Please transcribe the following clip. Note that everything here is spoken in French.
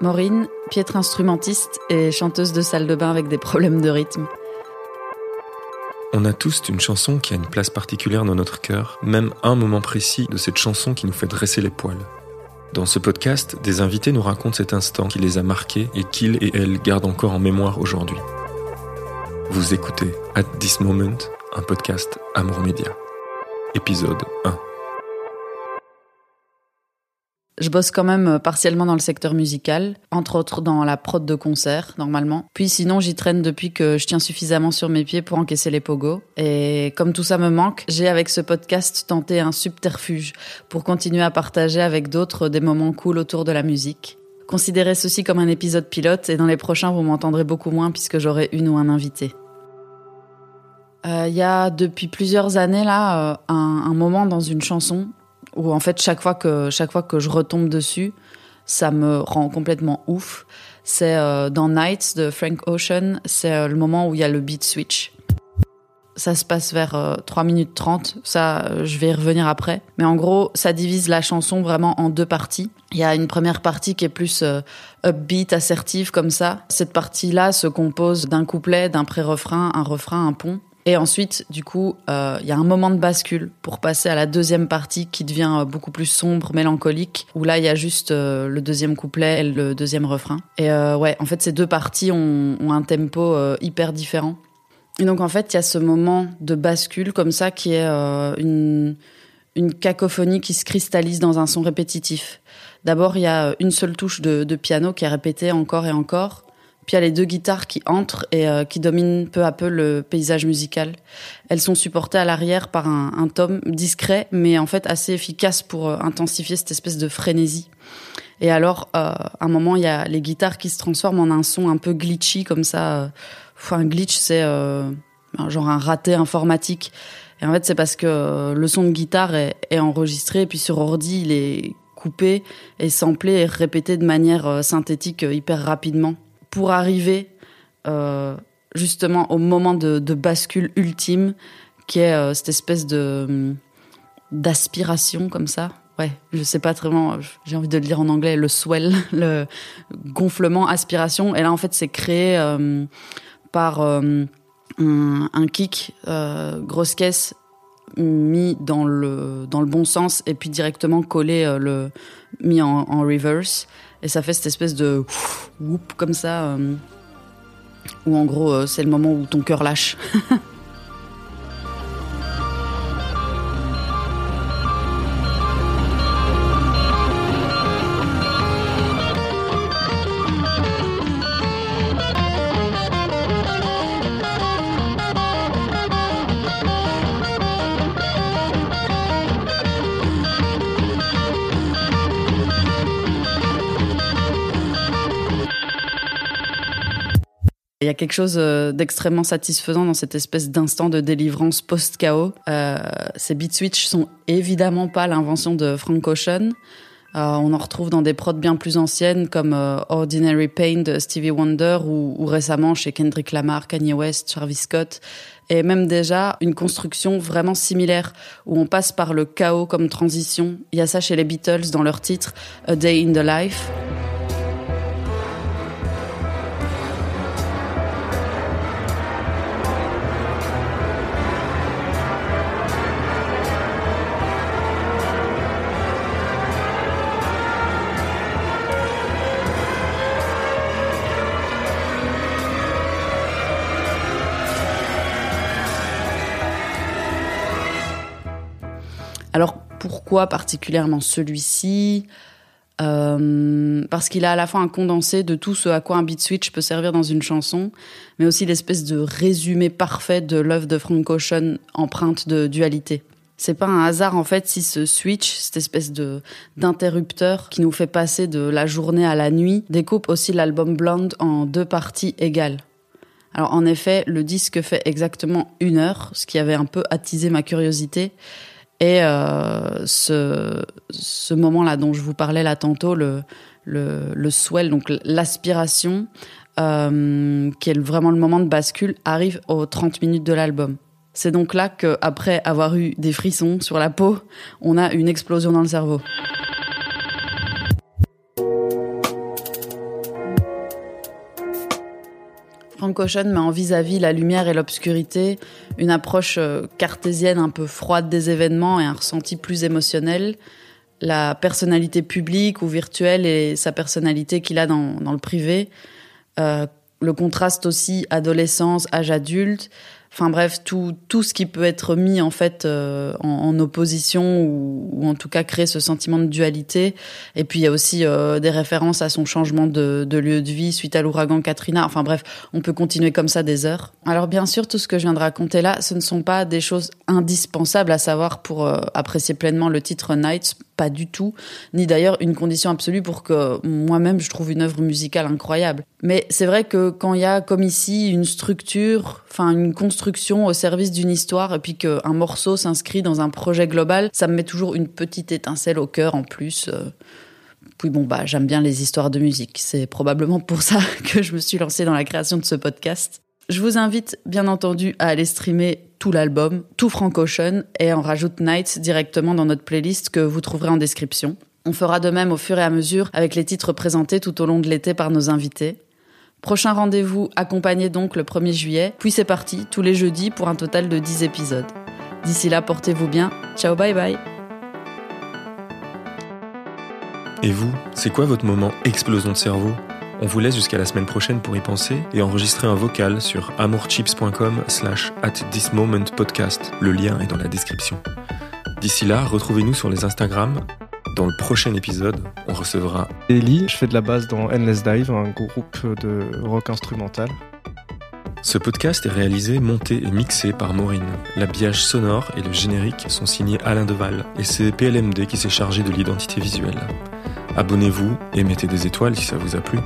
Maureen, piètre instrumentiste et chanteuse de salle de bain avec des problèmes de rythme. On a tous une chanson qui a une place particulière dans notre cœur, même un moment précis de cette chanson qui nous fait dresser les poils. Dans ce podcast, des invités nous racontent cet instant qui les a marqués et qu'ils et elles gardent encore en mémoire aujourd'hui. Vous écoutez At This Moment, un podcast Amour Média. Épisode 1. Je bosse quand même euh, partiellement dans le secteur musical, entre autres dans la prod de concert, normalement. Puis sinon, j'y traîne depuis que je tiens suffisamment sur mes pieds pour encaisser les pogos. Et comme tout ça me manque, j'ai avec ce podcast tenté un subterfuge pour continuer à partager avec d'autres des moments cool autour de la musique. Considérez ceci comme un épisode pilote et dans les prochains, vous m'entendrez beaucoup moins puisque j'aurai une ou un invité. Euh, Il y a depuis plusieurs années là euh, un, un moment dans une chanson où en fait chaque fois que chaque fois que je retombe dessus, ça me rend complètement ouf. C'est euh, dans Nights de Frank Ocean, c'est euh, le moment où il y a le beat switch. Ça se passe vers euh, 3 minutes 30, ça euh, je vais y revenir après. Mais en gros, ça divise la chanson vraiment en deux parties. Il y a une première partie qui est plus upbeat, assertive comme ça. Cette partie-là se compose d'un couplet, d'un pré-refrain, un refrain, un pont. Et ensuite, du coup, euh, il y a un moment de bascule pour passer à la deuxième partie qui devient euh, beaucoup plus sombre, mélancolique, où là, il y a juste euh, le deuxième couplet et le deuxième refrain. Et euh, ouais, en fait, ces deux parties ont, un tempo hyper différent. Et donc, en fait, il y a ce moment de bascule comme ça qui est une, cacophonie qui se cristallise dans un son répétitif. D'abord, il y a une seule touche de piano qui est répétée encore et encore. Puis il y a les deux guitares qui entrent et euh, qui dominent peu à peu le paysage musical. Elles sont supportées à l'arrière par un, un tome discret, mais en fait assez efficace pour euh, intensifier cette espèce de frénésie. Et alors, euh, à un moment, il y a les guitares qui se transforment en un son un peu glitchy comme ça. euh. Enfin, un glitch, c'est euh, genre un raté informatique. Et en fait, c'est parce que le son de guitare est, est enregistré, et puis sur ordi, il est coupé et samplé et répété de manière synthétique hyper rapidement pour arriver euh, justement au moment de, bascule ultime qui est euh, cette espèce de hum, d'aspiration comme ça. Ouais, je sais pas très bien, j'ai envie de le dire en anglais, le swell, le gonflement, aspiration. Et là, en fait, c'est créé euh, par euh, un, kick, euh, grosse caisse, mis dans le, dans le bon sens et puis directement collé, le, mis en reverse. Et ça fait cette espèce de whoop comme ça, euh, où en gros, euh, c'est le moment où ton cœur lâche. Il y a quelque chose euh, d'extrêmement satisfaisant dans cette espèce d'instant de délivrance post-chaos. Euh, ces beat switch sont évidemment pas l'invention de Frank Ocean. Euh, on en retrouve dans des prods bien plus anciennes comme Ordinary Pain de Stevie Wonder ou, ou récemment chez Kendrick Lamar, Kanye West, Travis Scott. Et même déjà une construction vraiment similaire où on passe par le chaos comme transition. Il y a ça chez les Beatles dans leur titre A Day in the Life. Pourquoi particulièrement celui-ci Euh, Parce qu'il a à la fois un condensé de tout ce à quoi un beat switch peut servir dans une chanson, mais aussi l'espèce de résumé parfait de l'œuvre de Frank Ocean empreinte de dualité. C'est pas un hasard en fait si ce switch, cette espèce de d'interrupteur qui nous fait passer de la journée à la nuit, découpe aussi l'album Blonde en deux parties égales. Alors en effet, le disque fait exactement une heure, ce qui avait un peu attisé ma curiosité. Et euh, ce, ce moment-là dont je vous parlais là tantôt, le, le, le swell, donc l'aspiration, euh, qui est vraiment le moment de bascule, arrive aux 30 minutes de l'album. C'est donc là qu'après avoir eu des frissons sur la peau, on a une explosion dans le cerveau. Frank Ocean met en vis-à-vis la lumière et l'obscurité, une approche euh, cartésienne un peu froide des événements et un ressenti plus émotionnel, la personnalité publique ou virtuelle et sa personnalité qu'il a dans, dans le privé, euh, le contraste aussi adolescence, âge adulte, Enfin bref, tout, tout ce qui peut être mis en fait euh, en, opposition ou, en tout cas créer ce sentiment de dualité. Et puis il y a aussi euh, des références à son changement de, de lieu de vie suite à l'ouragan Katrina. Enfin bref, on peut continuer comme ça des heures. Alors bien sûr, tout ce que je viens de raconter là, ce ne sont pas des choses indispensables à savoir pour euh, apprécier pleinement le titre Nights pas du tout, ni d'ailleurs une condition absolue pour que moi-même je trouve une œuvre musicale incroyable. Mais c'est vrai que quand il y a comme ici une structure, enfin une construction au service d'une histoire, et puis qu'un morceau s'inscrit dans un projet global, ça me met toujours une petite étincelle au cœur en plus. Euh. Puis bon bah j'aime bien les histoires de musique, c'est probablement pour ça que je me suis lancée dans la création de ce podcast. Je vous invite bien entendu à aller streamer l'album, tout Frank Ocean, et on rajoute Nights directement dans notre playlist que vous trouverez en description. On fera de même au fur et à mesure avec les titres présentés tout au long de l'été par nos invités. Prochain rendez-vous accompagné donc le 1er juillet, puis c'est parti tous les jeudis pour un total de 10 épisodes. D'ici là, portez-vous bien. Ciao, bye bye. Et vous, c'est quoi votre moment explosion de cerveau on vous laisse jusqu'à la semaine prochaine pour y penser et enregistrer un vocal sur amourchips.com slash at this moment podcast. Le lien est dans la description. D'ici là, retrouvez-nous sur les Instagram. Dans le prochain épisode, on recevra Ellie. Je fais de la basse dans Endless Dive, un groupe de rock instrumental. Ce podcast est réalisé, monté et mixé par Maureen. L'habillage sonore et le générique sont signés Alain Deval et c'est PLMD qui s'est chargé de l'identité visuelle. Abonnez-vous et mettez des étoiles si ça vous a plu.